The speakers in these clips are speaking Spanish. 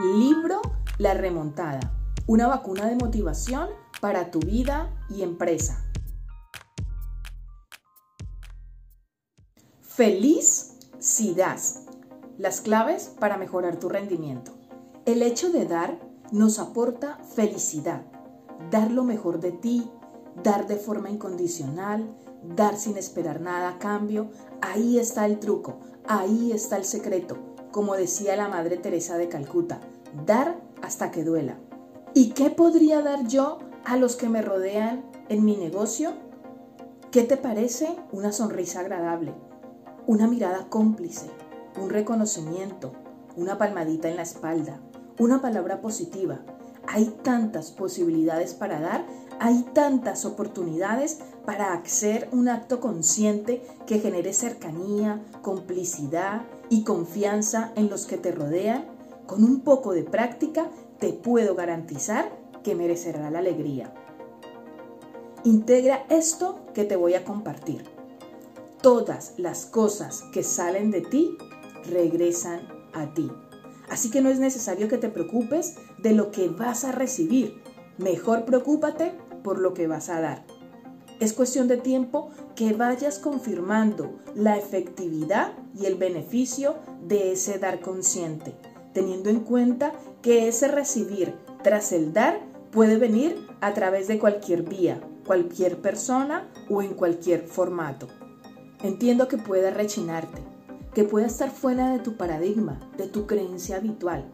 Libro La remontada, una vacuna de motivación para tu vida y empresa. Feliz si das. Las claves para mejorar tu rendimiento. El hecho de dar nos aporta felicidad. Dar lo mejor de ti, dar de forma incondicional, dar sin esperar nada a cambio. Ahí está el truco, ahí está el secreto. Como decía la Madre Teresa de Calcuta, dar hasta que duela. ¿Y qué podría dar yo a los que me rodean en mi negocio? ¿Qué te parece una sonrisa agradable? Una mirada cómplice, un reconocimiento, una palmadita en la espalda, una palabra positiva. Hay tantas posibilidades para dar, hay tantas oportunidades para hacer un acto consciente que genere cercanía, complicidad y confianza en los que te rodean. Con un poco de práctica te puedo garantizar que merecerá la alegría. Integra esto que te voy a compartir todas las cosas que salen de ti regresan a ti. Así que no es necesario que te preocupes de lo que vas a recibir. Mejor preocúpate por lo que vas a dar. Es cuestión de tiempo que vayas confirmando la efectividad y el beneficio de ese dar consciente, teniendo en cuenta que ese recibir tras el dar puede venir a través de cualquier vía, cualquier persona o en cualquier formato. Entiendo que pueda rechinarte, que pueda estar fuera de tu paradigma, de tu creencia habitual,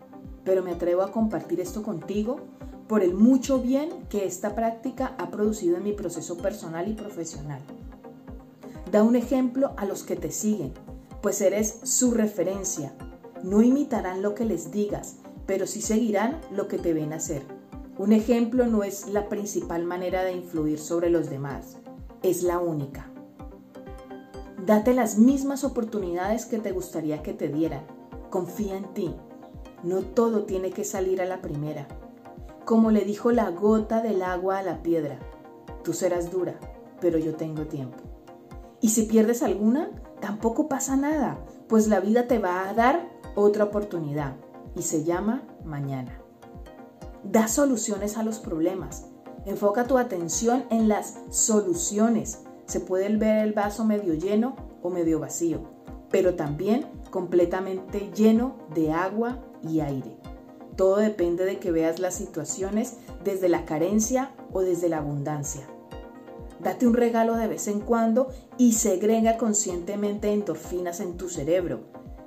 pero me atrevo a compartir esto contigo por el mucho bien que esta práctica ha producido en mi proceso personal y profesional. Da un ejemplo a los que te siguen, pues eres su referencia. No imitarán lo que les digas, pero sí seguirán lo que te ven hacer. Un ejemplo no es la principal manera de influir sobre los demás, es la única. Date las mismas oportunidades que te gustaría que te dieran. Confía en ti. No todo tiene que salir a la primera. Como le dijo la gota del agua a la piedra, tú serás dura, pero yo tengo tiempo. Y si pierdes alguna, tampoco pasa nada, pues la vida te va a dar otra oportunidad y se llama mañana. Da soluciones a los problemas. Enfoca tu atención en las soluciones se puede ver el vaso medio lleno o medio vacío, pero también completamente lleno de agua y aire. Todo depende de que veas las situaciones desde la carencia o desde la abundancia. Date un regalo de vez en cuando y segrega conscientemente endorfinas en tu cerebro.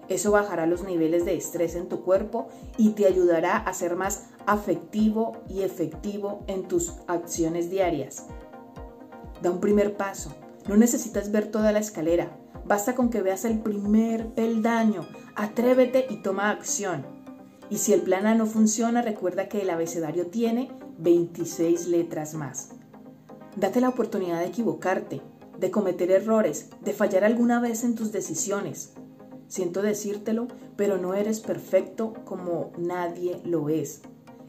Eso bajará los niveles de estrés en tu cuerpo y te ayudará a ser más afectivo y efectivo en tus acciones diarias. Da un primer paso. No necesitas ver toda la escalera. Basta con que veas el primer peldaño. Atrévete y toma acción. Y si el plan A no funciona, recuerda que el abecedario tiene 26 letras más. Date la oportunidad de equivocarte, de cometer errores, de fallar alguna vez en tus decisiones. Siento decírtelo, pero no eres perfecto como nadie lo es.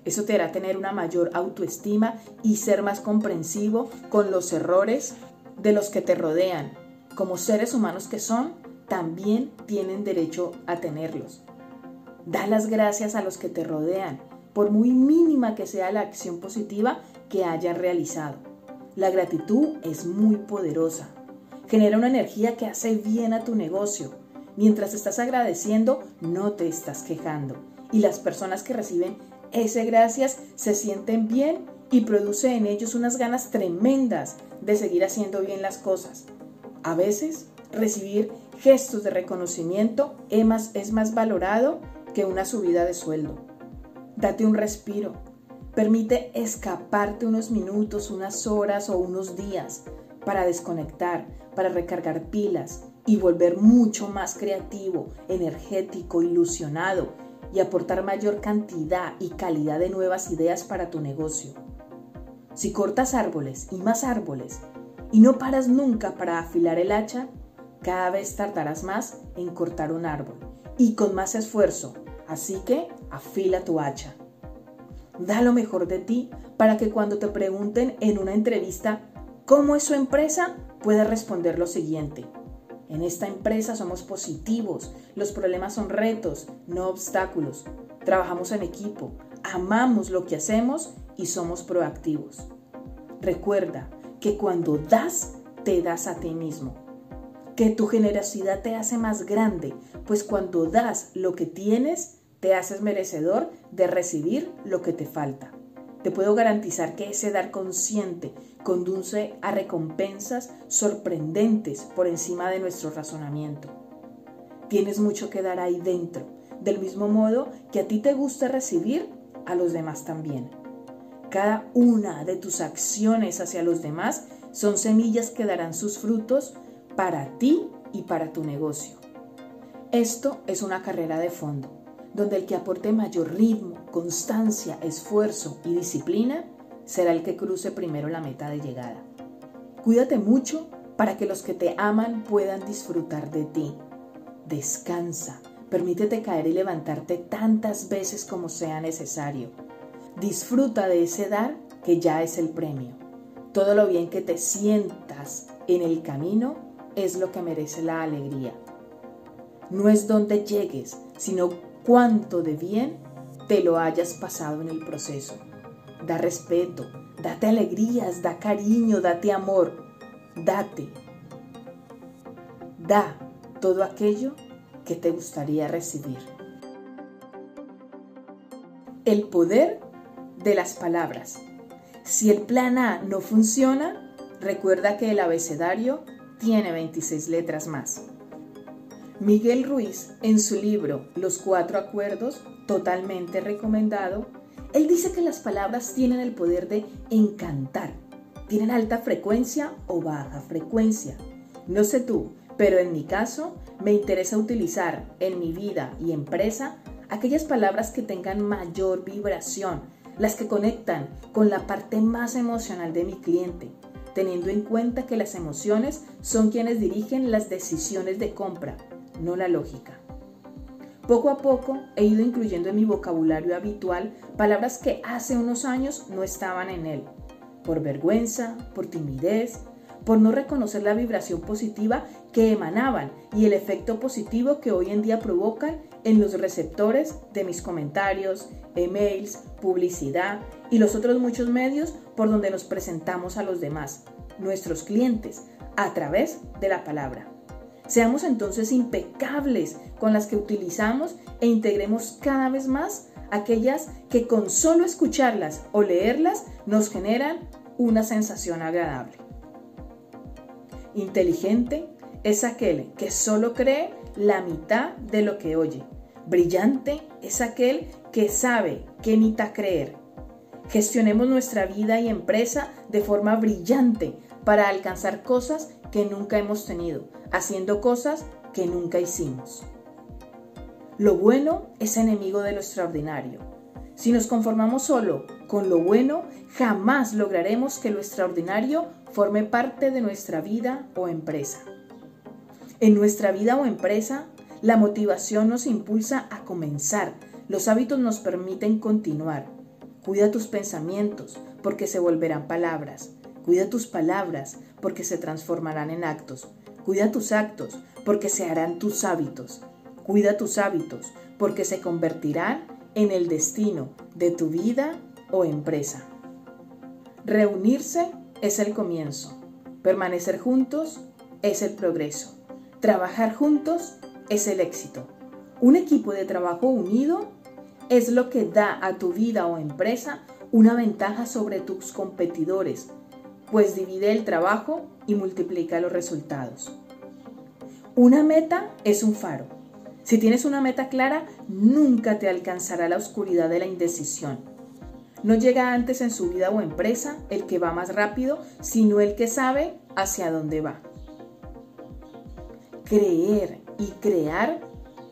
Eso te hará tener una mayor autoestima y ser más comprensivo con los errores de los que te rodean. Como seres humanos que son, también tienen derecho a tenerlos. Da las gracias a los que te rodean, por muy mínima que sea la acción positiva que hayas realizado. La gratitud es muy poderosa. Genera una energía que hace bien a tu negocio. Mientras estás agradeciendo, no te estás quejando. Y las personas que reciben ese gracias se sienten bien y produce en ellos unas ganas tremendas de seguir haciendo bien las cosas. A veces, recibir gestos de reconocimiento es más, es más valorado que una subida de sueldo. Date un respiro. Permite escaparte unos minutos, unas horas o unos días para desconectar, para recargar pilas y volver mucho más creativo, energético, ilusionado y aportar mayor cantidad y calidad de nuevas ideas para tu negocio. Si cortas árboles y más árboles y no paras nunca para afilar el hacha, cada vez tardarás más en cortar un árbol y con más esfuerzo. Así que afila tu hacha. Da lo mejor de ti para que cuando te pregunten en una entrevista cómo es su empresa, puedas responder lo siguiente. En esta empresa somos positivos, los problemas son retos, no obstáculos. trabajamos en equipo, amamos lo que hacemos y somos proactivos. Recuerda que cuando das, te das a ti mismo. Que tu generosidad te hace más grande, pues cuando das lo que tienes, te haces merecedor de recibir lo que te falta. Te puedo garantizar que ese dar consciente conduce a recompensas sorprendentes por encima de nuestro razonamiento. Tienes mucho que dar ahí dentro, del mismo modo que a ti te gusta recibir, a los demás también. Cada una de tus acciones hacia los demás son semillas que darán sus frutos para ti y para tu negocio. Esto es una carrera de fondo, donde el que aporte mayor ritmo, constancia, esfuerzo y disciplina será el que cruce primero la meta de llegada. Cuídate mucho para que los que te aman puedan disfrutar de ti. Descansa, permítete caer y levantarte tantas veces como sea necesario Disfruta de ese dar que ya es el premio. Todo lo bien que te sientas en el camino es lo que merece la alegría. No es donde llegues, sino cuánto de bien te lo hayas pasado en el proceso. Da respeto, date alegrías, da cariño, date amor, date. Da todo aquello que te gustaría recibir. El poder de las palabras. Si el plan A no funciona, recuerda que el abecedario tiene 26 letras más. Miguel Ruiz, en su libro Los Cuatro Acuerdos, totalmente recomendado, él dice que las palabras tienen el poder de encantar. Tienen alta frecuencia o baja frecuencia. No sé tú, pero en mi caso me interesa utilizar en mi vida y empresa aquellas palabras que tengan mayor vibración, las que conectan con la parte más emocional de mi cliente, teniendo en cuenta que las emociones son quienes dirigen las decisiones de compra, no la lógica. Poco a poco he ido incluyendo en mi vocabulario habitual palabras que hace unos años no estaban en él, por vergüenza, por timidez, por no reconocer la vibración positiva que emanaban y el efecto positivo que hoy en día provocan en los receptores de mis comentarios, emails, publicidad y los otros muchos medios por donde nos presentamos a los demás, nuestros clientes, a través de la palabra. Seamos entonces impecables con las que utilizamos e integremos cada vez más aquellas que con solo escucharlas o leerlas nos generan una sensación agradable. Inteligente es aquel que solo cree la mitad de lo que oye. Brillante es aquel que sabe qué mitad creer. Gestionemos nuestra vida y empresa de forma brillante para alcanzar cosas que nunca hemos tenido, haciendo cosas que nunca hicimos. Lo bueno es enemigo de lo extraordinario. Si nos conformamos solo con lo bueno, jamás lograremos que lo extraordinario forme parte de nuestra vida o empresa. En nuestra vida o empresa, la motivación nos impulsa a comenzar. Los hábitos nos permiten continuar. Cuida tus pensamientos porque se volverán palabras. Cuida tus palabras porque se transformarán en actos. Cuida tus actos porque se harán tus hábitos. Cuida tus hábitos porque se convertirán en el destino de tu vida o empresa. Reunirse es el comienzo. Permanecer juntos es el progreso. Trabajar juntos es el éxito. Un equipo de trabajo unido es lo que da a tu vida o empresa una ventaja sobre tus competidores, pues divide el trabajo y multiplica los resultados. Una meta es un faro. Si tienes una meta clara, nunca te alcanzará la oscuridad de la indecisión. No llega antes en su vida o empresa el que va más rápido, sino el que sabe hacia dónde va creer y crear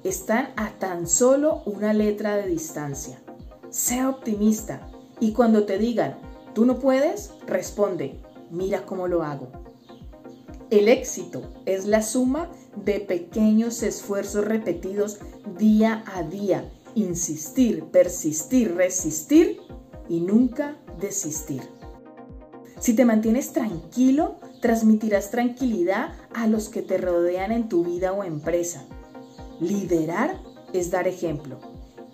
están a tan solo una letra de distancia. Sea optimista y cuando te digan, tú no puedes, responde, mira cómo lo hago. El éxito es la suma de pequeños esfuerzos repetidos día a día. Insistir, persistir, resistir y nunca desistir. Si te mantienes tranquilo, transmitirás tranquilidad a los que te rodean en tu vida o empresa. Liderar es dar ejemplo.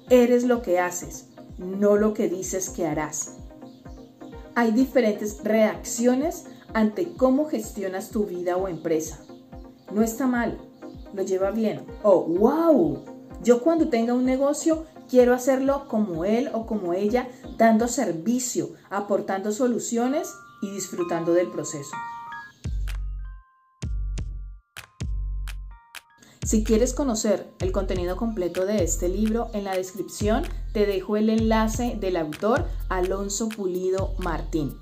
Eres lo que haces, no lo que dices que harás. Hay diferentes reacciones ante cómo gestionas tu vida o empresa. No está mal, lo lleva bien. Oh, wow, yo cuando tenga un negocio quiero hacerlo como él o como ella, dando servicio, aportando soluciones y disfrutando del proceso. Si quieres conocer el contenido completo de este libro, en la descripción te dejo el enlace del autor Alonso Pulido Martín.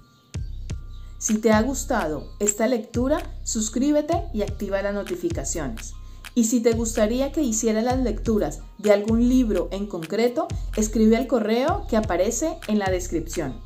Si te ha gustado esta lectura, suscríbete y activa las notificaciones. Y si te gustaría que hiciera las lecturas de algún libro en concreto, escribe al correo que aparece en la descripción.